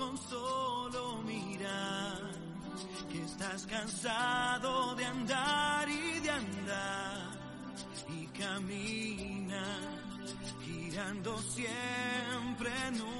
con solo mirar, que estás cansado de andar y de andar y camina girando siempre en un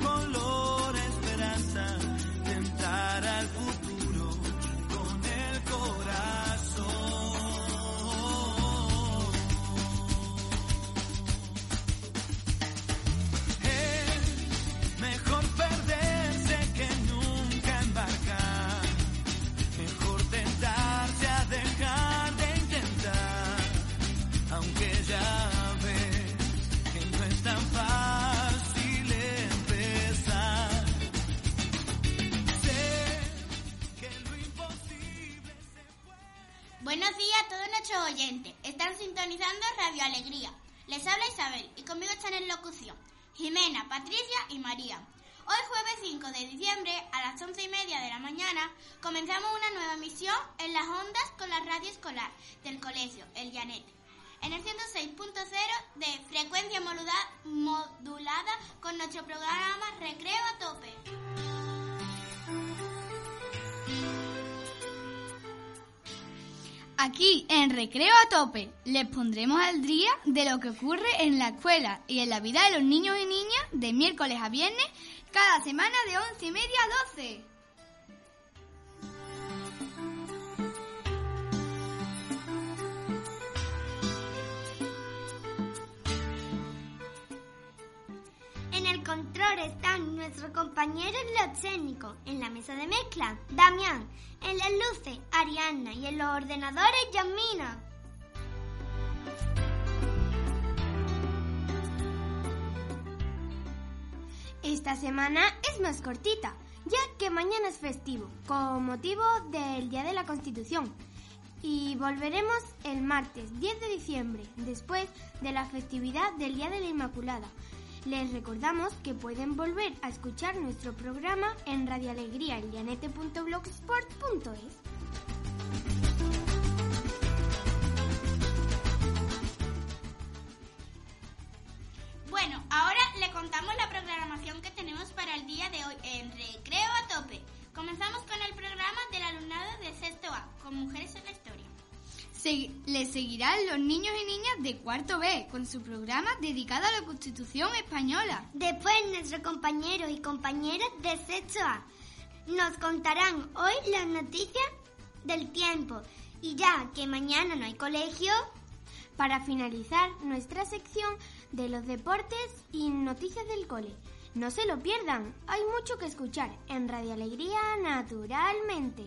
Tope les pondremos al día de lo que ocurre en la escuela y en la vida de los niños y niñas de miércoles a viernes cada semana de once y media a 12. En el control están nuestros compañeros los técnicos. En la mesa de mezcla, Damián. En las luces, Arianna. Y en los ordenadores, Yasmina. Esta semana es más cortita, ya que mañana es festivo, con motivo del Día de la Constitución. Y volveremos el martes 10 de diciembre, después de la festividad del Día de la Inmaculada. Les recordamos que pueden volver a escuchar nuestro programa en Radio Alegría en contamos la programación que tenemos para el día de hoy en Recreo a Tope. Comenzamos con el programa del alumnado de sexto A, con Mujeres en la Historia. Se- les seguirán los niños y niñas de cuarto B con su programa dedicado a la Constitución Española. Después nuestros compañeros y compañeras de sexto A nos contarán hoy las noticias del tiempo. Y ya que mañana no hay colegio, Para finalizar nuestra sección de los deportes y noticias del cole. No se lo pierdan, hay mucho que escuchar en Radio Alegría naturalmente.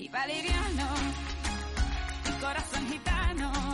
Y valeriano, corazón gitano.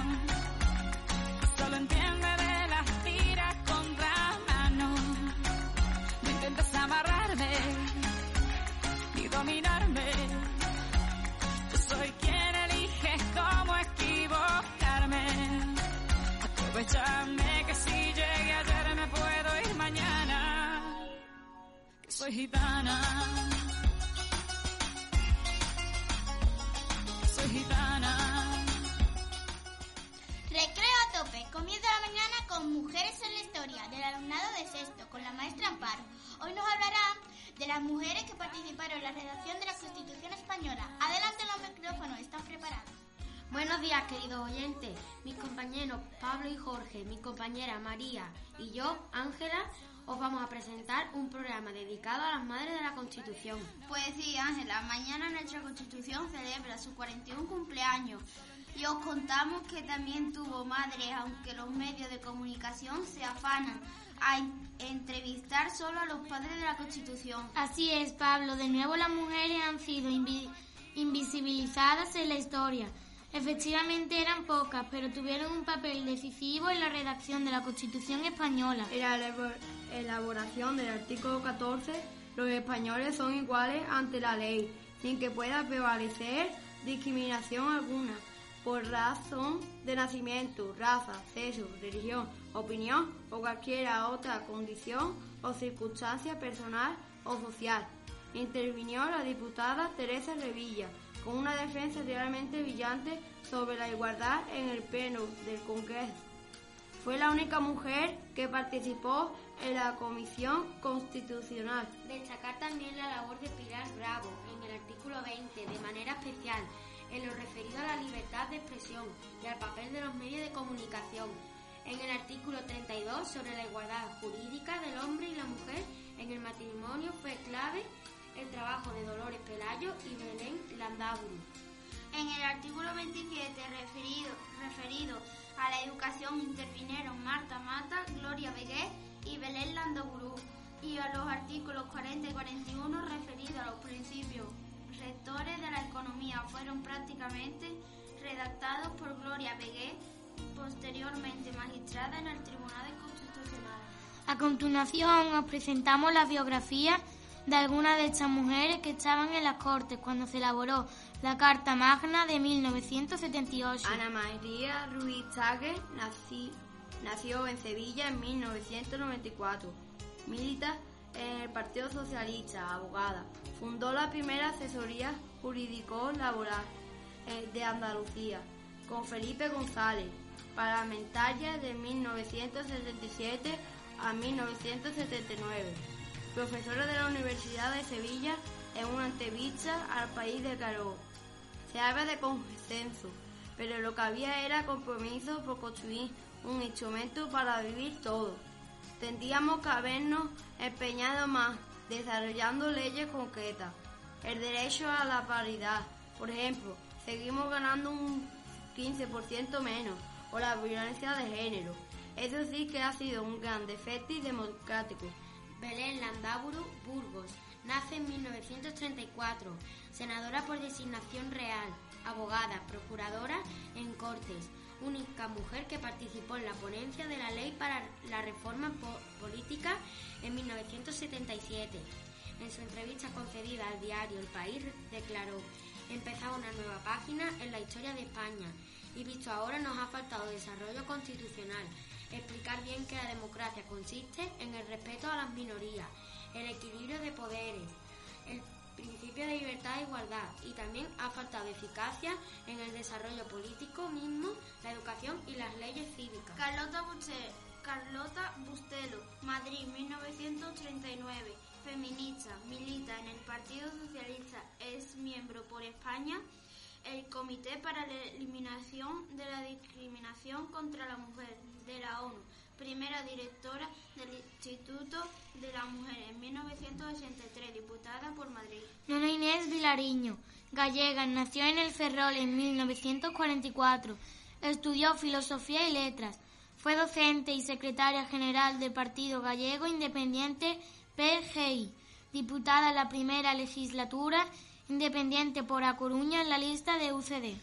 Las mujeres que participaron en la redacción de la Constitución Española. Adelante los micrófonos, ¿están preparados? Buenos días, queridos oyentes. Mis compañeros Pablo y Jorge, mi compañera María y yo, Ángela, os vamos a presentar un programa dedicado a las madres de la Constitución. Pues sí, Ángela, mañana nuestra Constitución celebra su 41 cumpleaños y os contamos que también tuvo madres, aunque los medios de comunicación se afanan a en- entrevistar solo a los padres de la Constitución. Así es, Pablo. De nuevo las mujeres han sido invi- invisibilizadas en la historia. Efectivamente eran pocas, pero tuvieron un papel decisivo en la redacción de la Constitución española. En la elaboración del artículo 14, los españoles son iguales ante la ley, sin que pueda prevalecer discriminación alguna por razón de nacimiento, raza, sexo, religión, opinión o cualquier otra condición o circunstancia personal o social. Intervinió la diputada Teresa Revilla con una defensa realmente brillante sobre la igualdad en el pleno del Congreso. Fue la única mujer que participó en la Comisión Constitucional. Destacar también la labor de Pilar Bravo en el artículo 20 de manera especial en lo referido a la libertad de expresión y al papel de los medios de comunicación. En el artículo 32 sobre la igualdad jurídica del hombre y la mujer en el matrimonio fue clave el trabajo de Dolores Pelayo y Belén Landaburu. En el artículo 27 referido, referido a la educación intervinieron Marta Mata, Gloria Begué y Belén Landaburu y a los artículos 40 y 41 referidos a los principios rectores de la economía fueron prácticamente redactados por Gloria Begué, posteriormente magistrada en el Tribunal Constitucional. A continuación os presentamos la biografía de algunas de estas mujeres que estaban en las Cortes cuando se elaboró la Carta Magna de 1978. Ana María Ruiz Tague nació en Sevilla en 1994. Milita en el Partido Socialista, abogada. Fundó la primera asesoría jurídico-laboral eh, de Andalucía con Felipe González, parlamentaria de 1977 a 1979. Profesora de la Universidad de Sevilla en una entrevista al país de Caro. Se habla de consenso, pero lo que había era compromiso por construir un instrumento para vivir todo. Tendríamos que habernos empeñado más desarrollando leyes concretas. El derecho a la paridad, por ejemplo, seguimos ganando un 15% menos, o la violencia de género. Eso sí que ha sido un gran defecto democrático. Belén Landaburu Burgos nace en 1934, senadora por designación real, abogada, procuradora en Cortes, única mujer que participó en la ponencia de la ley para la reforma política en 1977. En su entrevista concedida al diario El País declaró, empezaba una nueva página en la historia de España y visto ahora nos ha faltado desarrollo constitucional, explicar bien que la democracia consiste en el respeto a las minorías, el equilibrio de poderes, el principio de libertad e igualdad y también ha faltado eficacia en el desarrollo político mismo, la educación y las leyes cívicas. Carlota Bustelo, Carlota Bustelo Madrid 1939, feminista, milita en el Partido Socialista, es miembro por España el Comité para la Eliminación de la Discriminación contra la Mujer de la ONU, primera directora del Instituto de la Mujer en 1983, diputada por Madrid. Nona Inés Vilariño, gallega, nació en el Ferrol en 1944, estudió Filosofía y Letras, fue docente y secretaria general del Partido Gallego Independiente PGI, diputada en la primera legislatura independiente por A Coruña en la lista de UCD.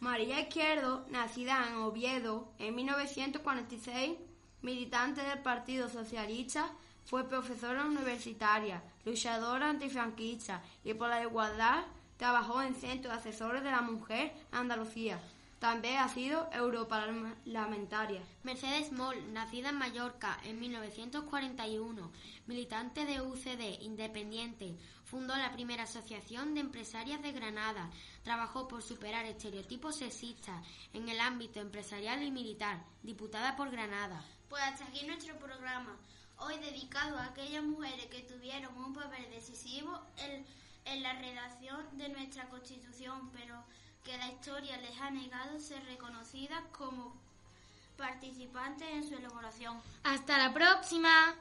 María Izquierdo, nacida en Oviedo en 1946, militante del Partido Socialista, fue profesora universitaria, luchadora antifranquista y por la igualdad trabajó en Centro de Asesores de la Mujer Andalucía. También ha sido europarlamentaria. Mercedes Moll, nacida en Mallorca en 1941, militante de UCD, independiente, fundó la primera asociación de empresarias de Granada. Trabajó por superar estereotipos sexistas en el ámbito empresarial y militar, diputada por Granada. Pues hasta aquí nuestro programa, hoy dedicado a aquellas mujeres que tuvieron un papel decisivo en, en la redacción de nuestra Constitución, pero que la historia les ha negado ser reconocidas como participantes en su elaboración. Hasta la próxima.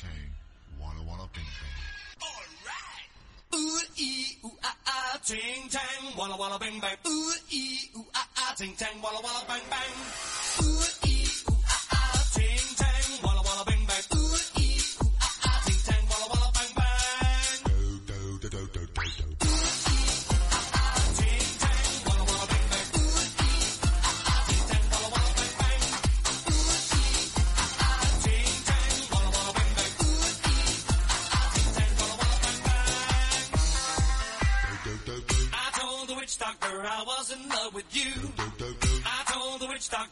Tang, walla walla bing. Ooh ee ooh ah ah ting tang walla walla bang bang. Ooh ee ooh ah ah ting tang walla walla bang bang. Ooh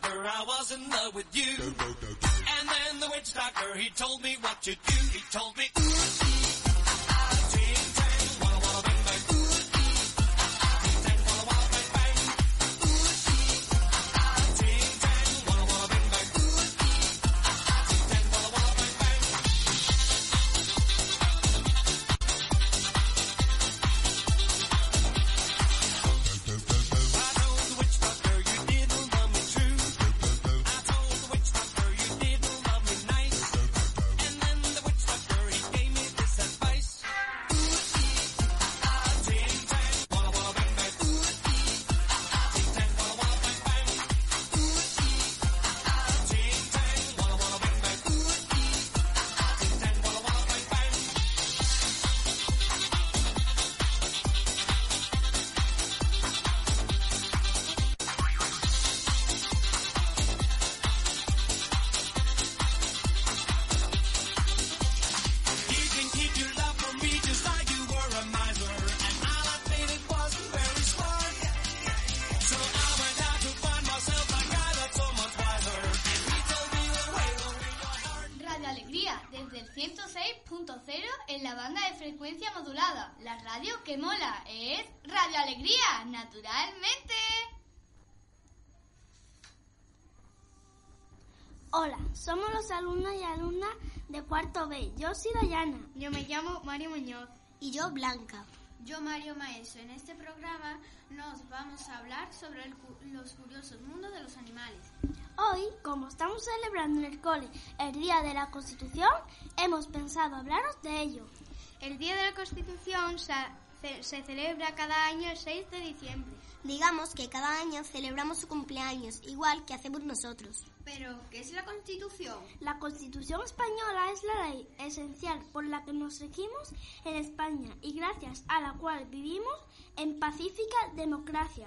doctor I was in love with you. And then the witch doctor, he told me what to do. He told me, ooh, 106.0 en la banda de frecuencia modulada. La radio que mola es Radio Alegría, naturalmente. Hola, somos los alumnos y alumnas de cuarto B. Yo soy Dayana. Yo me llamo Mario Muñoz. Y yo, Blanca. Yo, Mario Maeso, en este programa nos vamos a hablar sobre el los curiosos mundos de los animales. Hoy, como estamos celebrando en el cole el Día de la Constitución, hemos pensado hablaros de ello. El Día de la Constitución se, se celebra cada año el 6 de diciembre. Digamos que cada año celebramos su cumpleaños, igual que hacemos nosotros. Pero, ¿qué es la Constitución? La Constitución española es la ley esencial por la que nos regimos en España y gracias a la cual vivimos en pacífica democracia.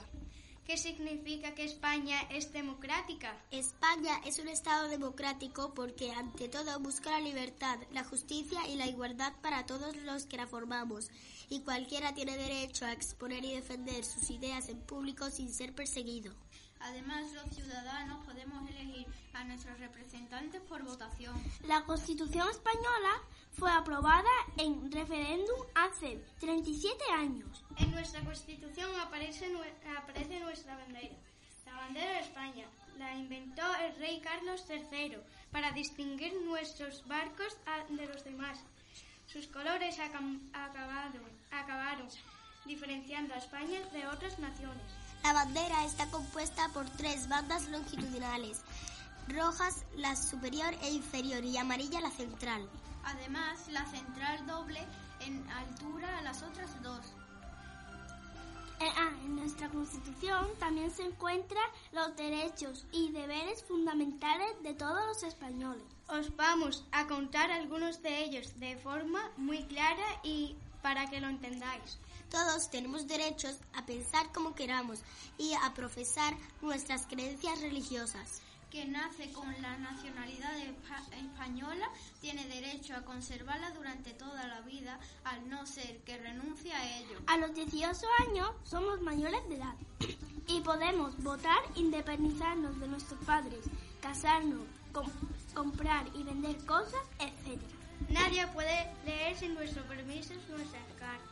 ¿Qué significa que España es democrática? España es un Estado democrático porque ante todo busca la libertad, la justicia y la igualdad para todos los que la formamos y cualquiera tiene derecho a exponer y defender sus ideas en público sin ser perseguido. Además, los ciudadanos podemos elegir a nuestros representantes por votación. La Constitución española fue aprobada en referéndum hace 37 años. En nuestra Constitución aparece, aparece nuestra bandera. La bandera de España la inventó el rey Carlos III para distinguir nuestros barcos de los demás. Sus colores acabaron, acabaron diferenciando a España de otras naciones. La bandera está compuesta por tres bandas longitudinales, rojas la superior e inferior y amarilla la central. Además, la central doble en altura a las otras dos. Eh, ah, en nuestra Constitución también se encuentran los derechos y deberes fundamentales de todos los españoles. Os vamos a contar algunos de ellos de forma muy clara y para que lo entendáis. Todos tenemos derechos a pensar como queramos y a profesar nuestras creencias religiosas. que nace con la nacionalidad espa- española tiene derecho a conservarla durante toda la vida, al no ser que renuncie a ello. A los 18 años somos mayores de edad y podemos votar, independizarnos de nuestros padres, casarnos, com- comprar y vender cosas, etc. Nadie puede leer sin nuestro permiso nuestras cartas,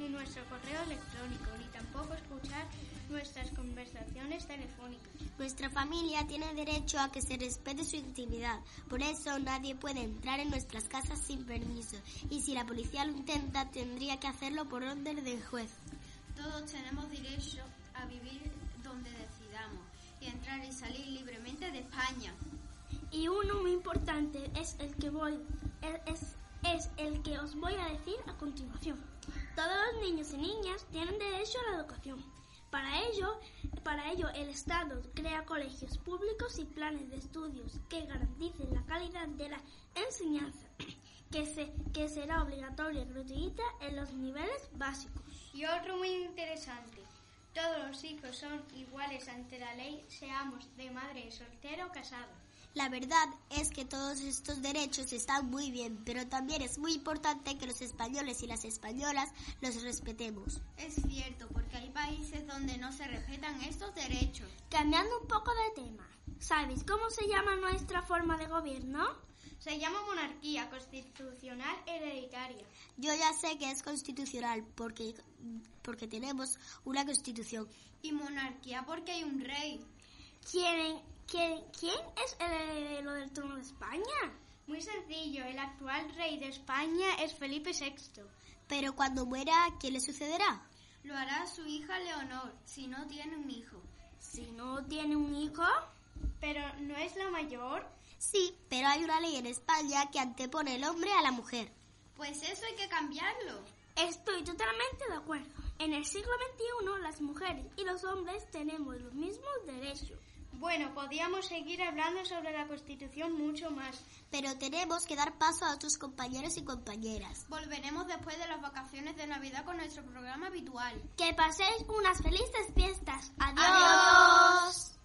ni nuestro correo electrónico, ni tampoco escuchar nuestras conversaciones telefónicas. Nuestra familia tiene derecho a que se respete su intimidad, por eso nadie puede entrar en nuestras casas sin permiso y si la policía lo intenta tendría que hacerlo por orden del juez. Todos tenemos derecho a vivir donde decidamos y entrar y salir libremente de España. Y uno muy importante es el que voy es, es el que os voy a decir a continuación. Todos los niños y niñas tienen derecho a la educación. Para ello, para ello, el Estado crea colegios públicos y planes de estudios que garanticen la calidad de la enseñanza, que, se, que será obligatoria y gratuita en los niveles básicos. Y otro muy interesante. Todos los hijos son iguales ante la ley, seamos de madre soltera o casado. La verdad es que todos estos derechos están muy bien, pero también es muy importante que los españoles y las españolas los respetemos. Es cierto, porque hay países donde no se respetan estos derechos. Cambiando un poco de tema, ¿sabéis cómo se llama nuestra forma de gobierno? Se llama monarquía constitucional hereditaria. Yo ya sé que es constitucional porque, porque tenemos una constitución. Y monarquía porque hay un rey. ¿Quién, quién, quién es el heredero del trono de España? Muy sencillo, el actual rey de España es Felipe VI. Pero cuando muera, ¿quién le sucederá? Lo hará su hija Leonor, si no tiene un hijo. Si no tiene un hijo, pero no es la mayor. Sí, pero hay una ley en España que antepone el hombre a la mujer. Pues eso hay que cambiarlo. Estoy totalmente de acuerdo. En el siglo XXI las mujeres y los hombres tenemos los mismos derechos. Bueno, podíamos seguir hablando sobre la Constitución mucho más. Pero tenemos que dar paso a otros compañeros y compañeras. Volveremos después de las vacaciones de Navidad con nuestro programa habitual. Que paséis unas felices fiestas. Adiós. Adiós.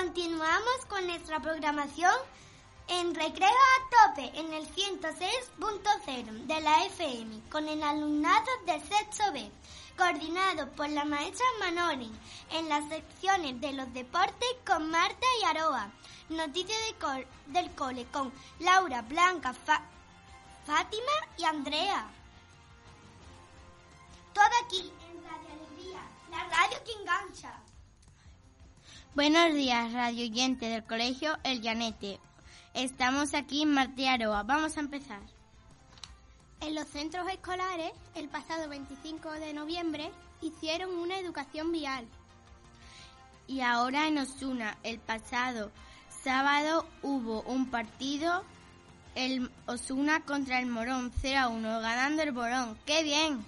Continuamos con nuestra programación en Recreo a Tope en el 106.0 de la FM con el alumnado del sexto B, coordinado por la maestra Manoli en las secciones de los deportes con Marta y Aroa, noticias del cole con Laura, Blanca, Fátima y Andrea. Todo aquí en Radio Alegría, la radio que engancha. Buenos días, radio oyente del colegio El Llanete. Estamos aquí en Martí Aroa. Vamos a empezar. En los centros escolares, el pasado 25 de noviembre, hicieron una educación vial. Y ahora en Osuna, el pasado sábado hubo un partido, el Osuna contra el Morón, 0 a 1, ganando el Morón. ¡Qué bien!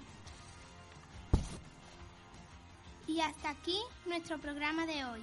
Y hasta aquí nuestro programa de hoy.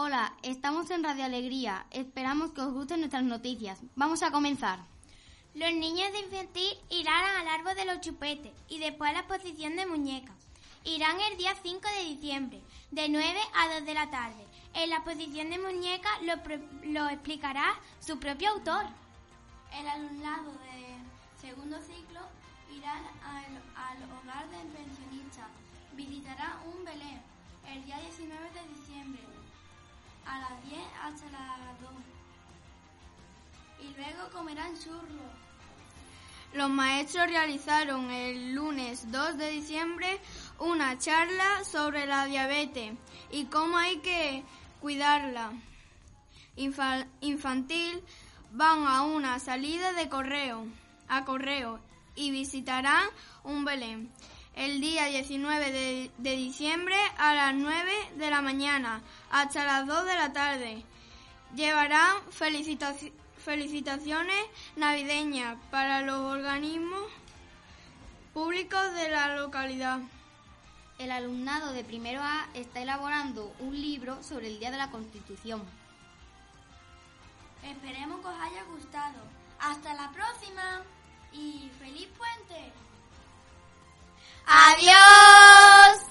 Hola, estamos en Radio Alegría. Esperamos que os gusten nuestras noticias. Vamos a comenzar. Los niños de infantil irán al árbol de los chupetes y después a la exposición de muñecas. Irán el día 5 de diciembre, de 9 a 2 de la tarde. En la exposición de muñecas lo, lo explicará su propio autor. El alumnado de segundo ciclo irá al, al hogar del pensionista. Visitará un Belén el día 19 de diciembre a las 10 hasta las 2. Y luego comerán churros. Los maestros realizaron el lunes 2 de diciembre una charla sobre la diabetes y cómo hay que cuidarla. Infa- infantil van a una salida de correo, a correo y visitarán un Belén el día 19 de, de diciembre a las 9 de la mañana hasta las 2 de la tarde. Llevarán felicitaci- felicitaciones navideñas para los organismos públicos de la localidad. El alumnado de primero A está elaborando un libro sobre el Día de la Constitución. Esperemos que os haya gustado. Hasta la próxima y feliz puente. ¡Adiós!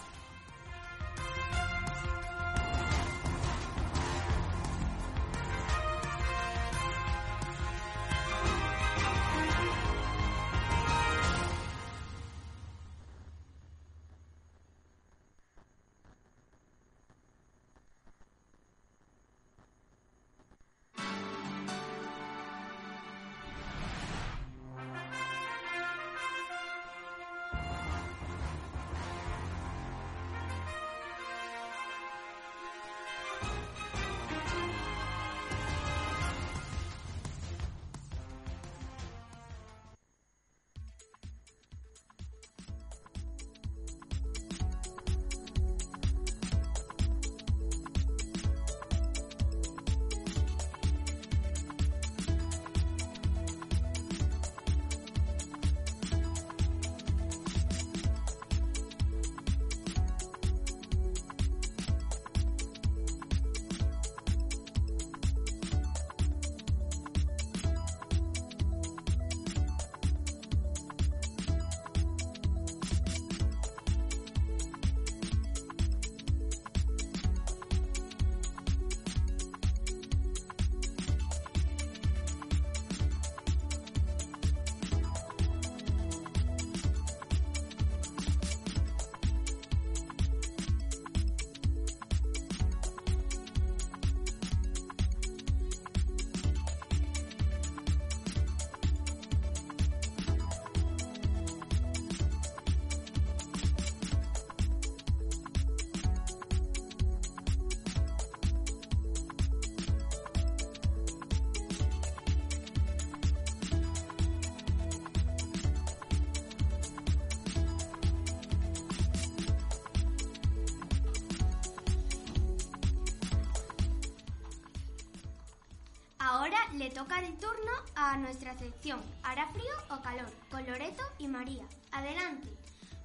Le toca el turno a nuestra sección ¿Hará frío o calor? con Loreto y María. Adelante.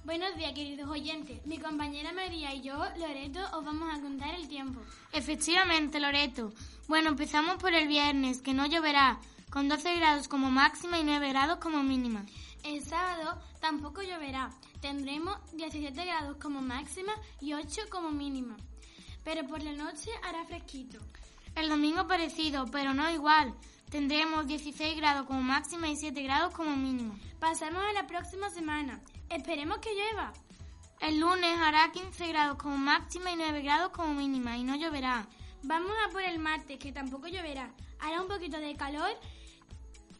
Buenos días, queridos oyentes. Mi compañera María y yo, Loreto, os vamos a contar el tiempo. Efectivamente, Loreto. Bueno, empezamos por el viernes, que no lloverá, con 12 grados como máxima y 9 grados como mínima. El sábado tampoco lloverá, tendremos 17 grados como máxima y 8 como mínima. Pero por la noche hará fresquito. El domingo parecido, pero no igual. Tendremos 16 grados como máxima y 7 grados como mínima. Pasamos a la próxima semana. Esperemos que llueva. El lunes hará 15 grados como máxima y 9 grados como mínima y no lloverá. Vamos a por el martes, que tampoco lloverá. Hará un poquito de calor,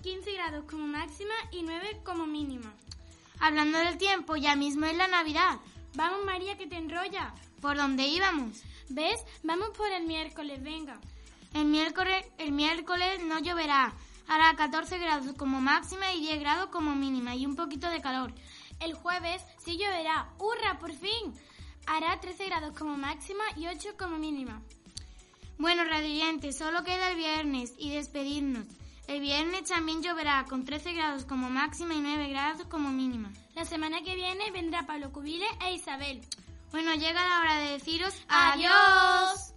15 grados como máxima y 9 como mínima. Hablando del tiempo, ya mismo es la Navidad. Vamos, María, que te enrolla. ¿Por dónde íbamos? ¿Ves? Vamos por el miércoles, venga. El miércoles, el miércoles no lloverá. Hará 14 grados como máxima y 10 grados como mínima y un poquito de calor. El jueves sí lloverá. ¡Hurra, por fin! Hará 13 grados como máxima y 8 como mínima. Bueno, radiantes, solo queda el viernes y despedirnos. El viernes también lloverá con 13 grados como máxima y 9 grados como mínima. La semana que viene vendrá Pablo Cubile e Isabel. Bueno, llega la hora de deciros ¡Adiós!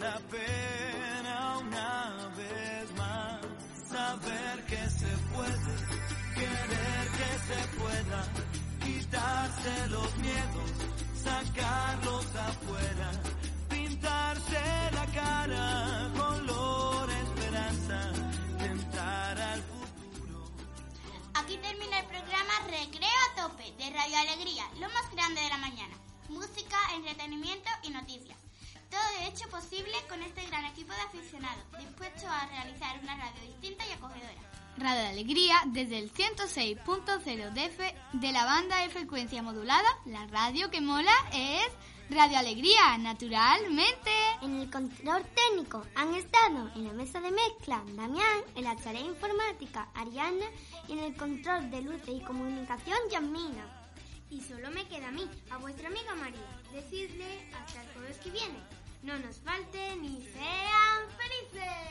La pena una vez más saber que se puede, querer que se pueda, quitarse los miedos, sacarlos afuera, pintarse la cara, color esperanza, tentar al futuro. Aquí termina el programa Recreo a tope de Radio Alegría, lo más grande de la mañana. Música, entretenimiento y noticias. Posible con este gran equipo de aficionados, dispuestos a realizar una radio distinta y acogedora. Radio Alegría desde el 106.0 de, F- de la banda de frecuencia modulada, la radio que mola es Radio Alegría, naturalmente. En el control técnico han estado en la mesa de mezcla Damián, en la tarea informática Ariana y en el control de luces y comunicación Yasmina. Y solo me queda a mí, a vuestra amiga María, decirle hasta el jueves que viene no nos falte ni sean felices.